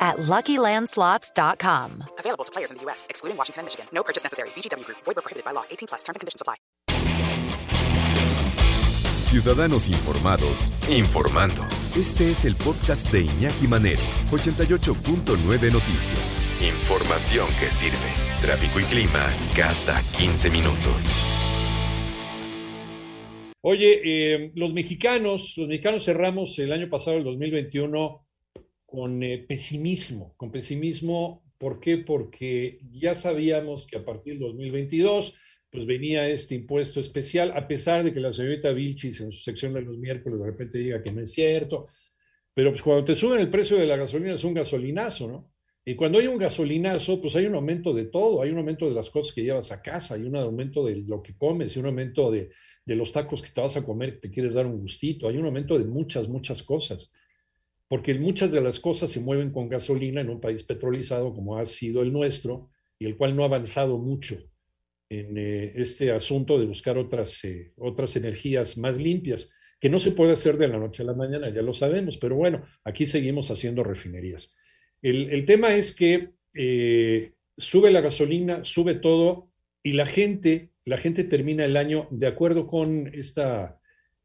at LuckyLandSlots.com. Available to players in the U.S., excluding Washington and Michigan. No purchase necessary. VGW Group. Void prohibited by law. 18 plus. Terms and conditions apply. Ciudadanos informados, informando. Este es el podcast de Iñaki Manero, 88.9 Noticias. Información que sirve. Tráfico y clima cada 15 minutos. Oye, eh, los mexicanos, los mexicanos cerramos el año pasado, el 2021, con eh, pesimismo, con pesimismo. ¿Por qué? Porque ya sabíamos que a partir del 2022 pues venía este impuesto especial, a pesar de que la señorita Vilchis en su sección de los miércoles de repente diga que no es cierto, pero pues cuando te suben el precio de la gasolina es un gasolinazo, ¿no? Y cuando hay un gasolinazo, pues hay un aumento de todo, hay un aumento de las cosas que llevas a casa, hay un aumento de lo que comes, hay un aumento de, de los tacos que te vas a comer, que te quieres dar un gustito, hay un aumento de muchas, muchas cosas porque muchas de las cosas se mueven con gasolina en un país petrolizado como ha sido el nuestro y el cual no ha avanzado mucho en eh, este asunto de buscar otras, eh, otras energías más limpias, que no se puede hacer de la noche a la mañana, ya lo sabemos, pero bueno, aquí seguimos haciendo refinerías. El, tema es que eh, sube la gasolina, sube todo y la gente, la gente termina el año de acuerdo con esta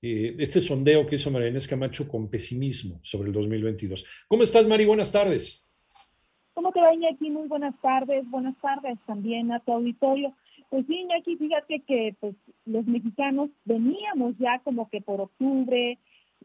eh, este sondeo que hizo María Camacho con pesimismo sobre el 2022. ¿Cómo estás, Mari? Buenas tardes. ¿Cómo te va, Iñaki? Muy buenas tardes. Buenas tardes también a tu auditorio. Pues sí, Iñaki, fíjate que pues, los mexicanos veníamos ya como que por octubre,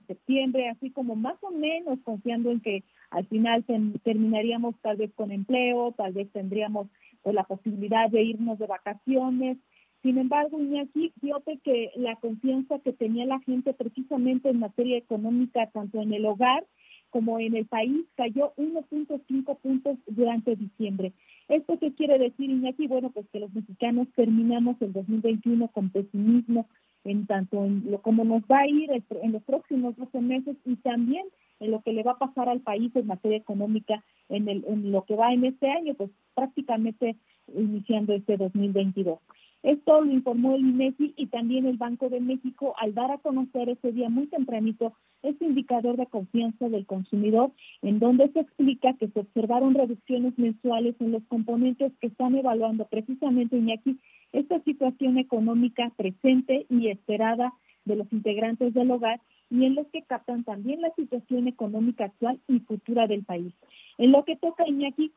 septiembre, así como más o menos confiando en que al final terminaríamos tal vez con empleo, tal vez tendríamos pues, la posibilidad de irnos de vacaciones, sin embargo, Iñaki, fíjate que la confianza que tenía la gente precisamente en materia económica, tanto en el hogar como en el país, cayó 1.5 puntos durante diciembre. ¿Esto qué quiere decir, Iñaki? Bueno, pues que los mexicanos terminamos el 2021 con pesimismo en tanto en lo como nos va a ir en los próximos 12 meses y también en lo que le va a pasar al país en materia económica en, el, en lo que va en este año, pues prácticamente iniciando este 2022. Esto lo informó el INEGI y también el Banco de México al dar a conocer ese día muy tempranito este indicador de confianza del consumidor, en donde se explica que se observaron reducciones mensuales en los componentes que están evaluando precisamente Iñaki esta situación económica presente y esperada de los integrantes del hogar y en los que captan también la situación económica actual y futura del país. En lo que toca Iñaki,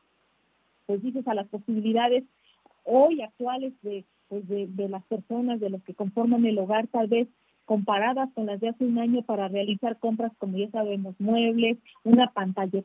pues dices a las posibilidades hoy actuales de pues de, las personas, de los que conforman el hogar, tal vez comparadas con las de hace un año para realizar compras, como ya sabemos, muebles, una pantalla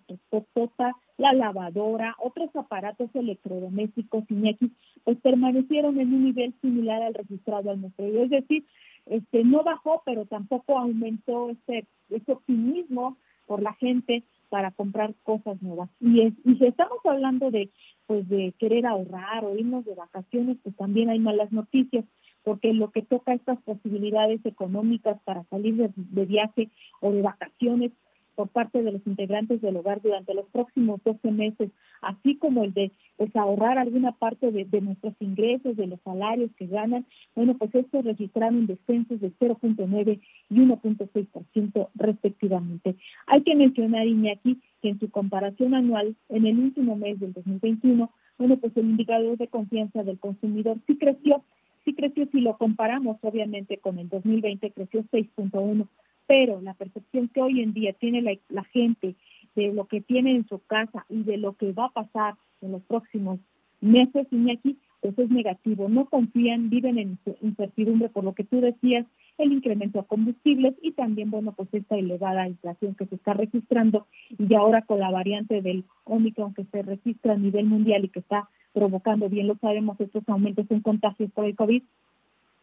tota, la lavadora, otros aparatos electrodomésticos, Iñaki, pues permanecieron en un nivel similar al registrado al nuestro. Es decir, este no bajó, pero tampoco aumentó ese, ese optimismo por la gente para comprar cosas nuevas. Y, es, y si estamos hablando de pues de querer ahorrar o irnos de vacaciones, pues también hay malas noticias, porque lo que toca estas posibilidades económicas para salir de viaje o de vacaciones, por parte de los integrantes del hogar durante los próximos 12 meses, así como el de pues, ahorrar alguna parte de, nuestros ingresos, de los salarios que ganan, bueno, pues estos registraron descensos de 0.9 y 1.6% respectivamente. Hay que mencionar, Iñaki, que en su comparación anual, en el último mes del 2021, bueno, pues el indicador de confianza del consumidor sí creció, sí creció si lo comparamos obviamente con el 2020, creció 6.1 pero la percepción que hoy en día tiene la, gente de lo que tiene en su casa y de lo que va a pasar en los próximos meses, Iñaki, pues es negativo. No confían, viven en incertidumbre por lo que tú decías, el incremento de combustibles y también, bueno, pues esta elevada inflación que se está registrando y ahora con la variante del Omicron que se registra a nivel mundial y que está provocando, bien lo sabemos, estos aumentos en contagios por el COVID,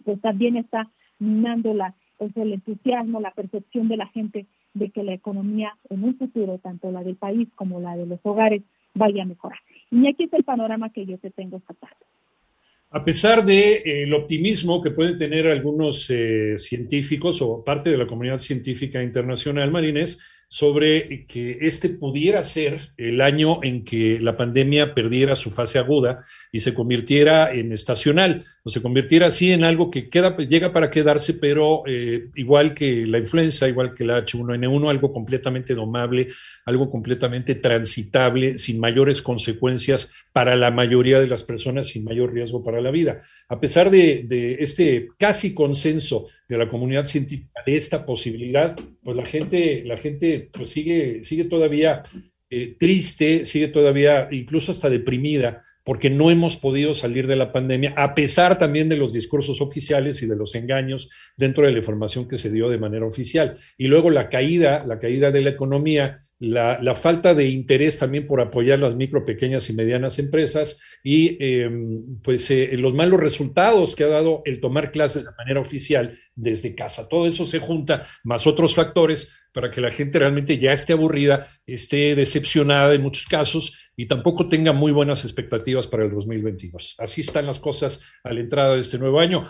pues también está minando la pues el entusiasmo, la percepción de la gente de que la economía en un futuro, tanto la del país como la de los hogares, vaya a mejorar. Y aquí es el panorama que yo te tengo esta tarde. A pesar del de, eh, optimismo que pueden tener algunos eh, científicos o parte de la comunidad científica internacional, Marines, sobre que este pudiera ser el año en que la pandemia perdiera su fase aguda y se convirtiera en estacional, o se convirtiera así en algo que queda, llega para quedarse, pero eh, igual que la influenza, igual que la H1N1, algo completamente domable, algo completamente transitable, sin mayores consecuencias para la mayoría de las personas, sin mayor riesgo para la vida. A pesar de, de este casi consenso de la comunidad científica de esta posibilidad, pues la gente, la gente pues sigue, sigue todavía eh, triste, sigue todavía incluso hasta deprimida porque no hemos podido salir de la pandemia, a pesar también de los discursos oficiales y de los engaños dentro de la información que se dio de manera oficial. Y luego la caída, la caída de la economía, la, falta de interés también por apoyar las micro, pequeñas y medianas empresas y eh, pues eh, los malos resultados que ha dado el tomar clases de manera oficial desde casa. Todo eso se junta, más otros factores, para que la gente realmente ya esté aburrida, esté decepcionada en muchos casos y tampoco tenga muy buenas expectativas para el 2022. Así están las cosas a la entrada de este nuevo año.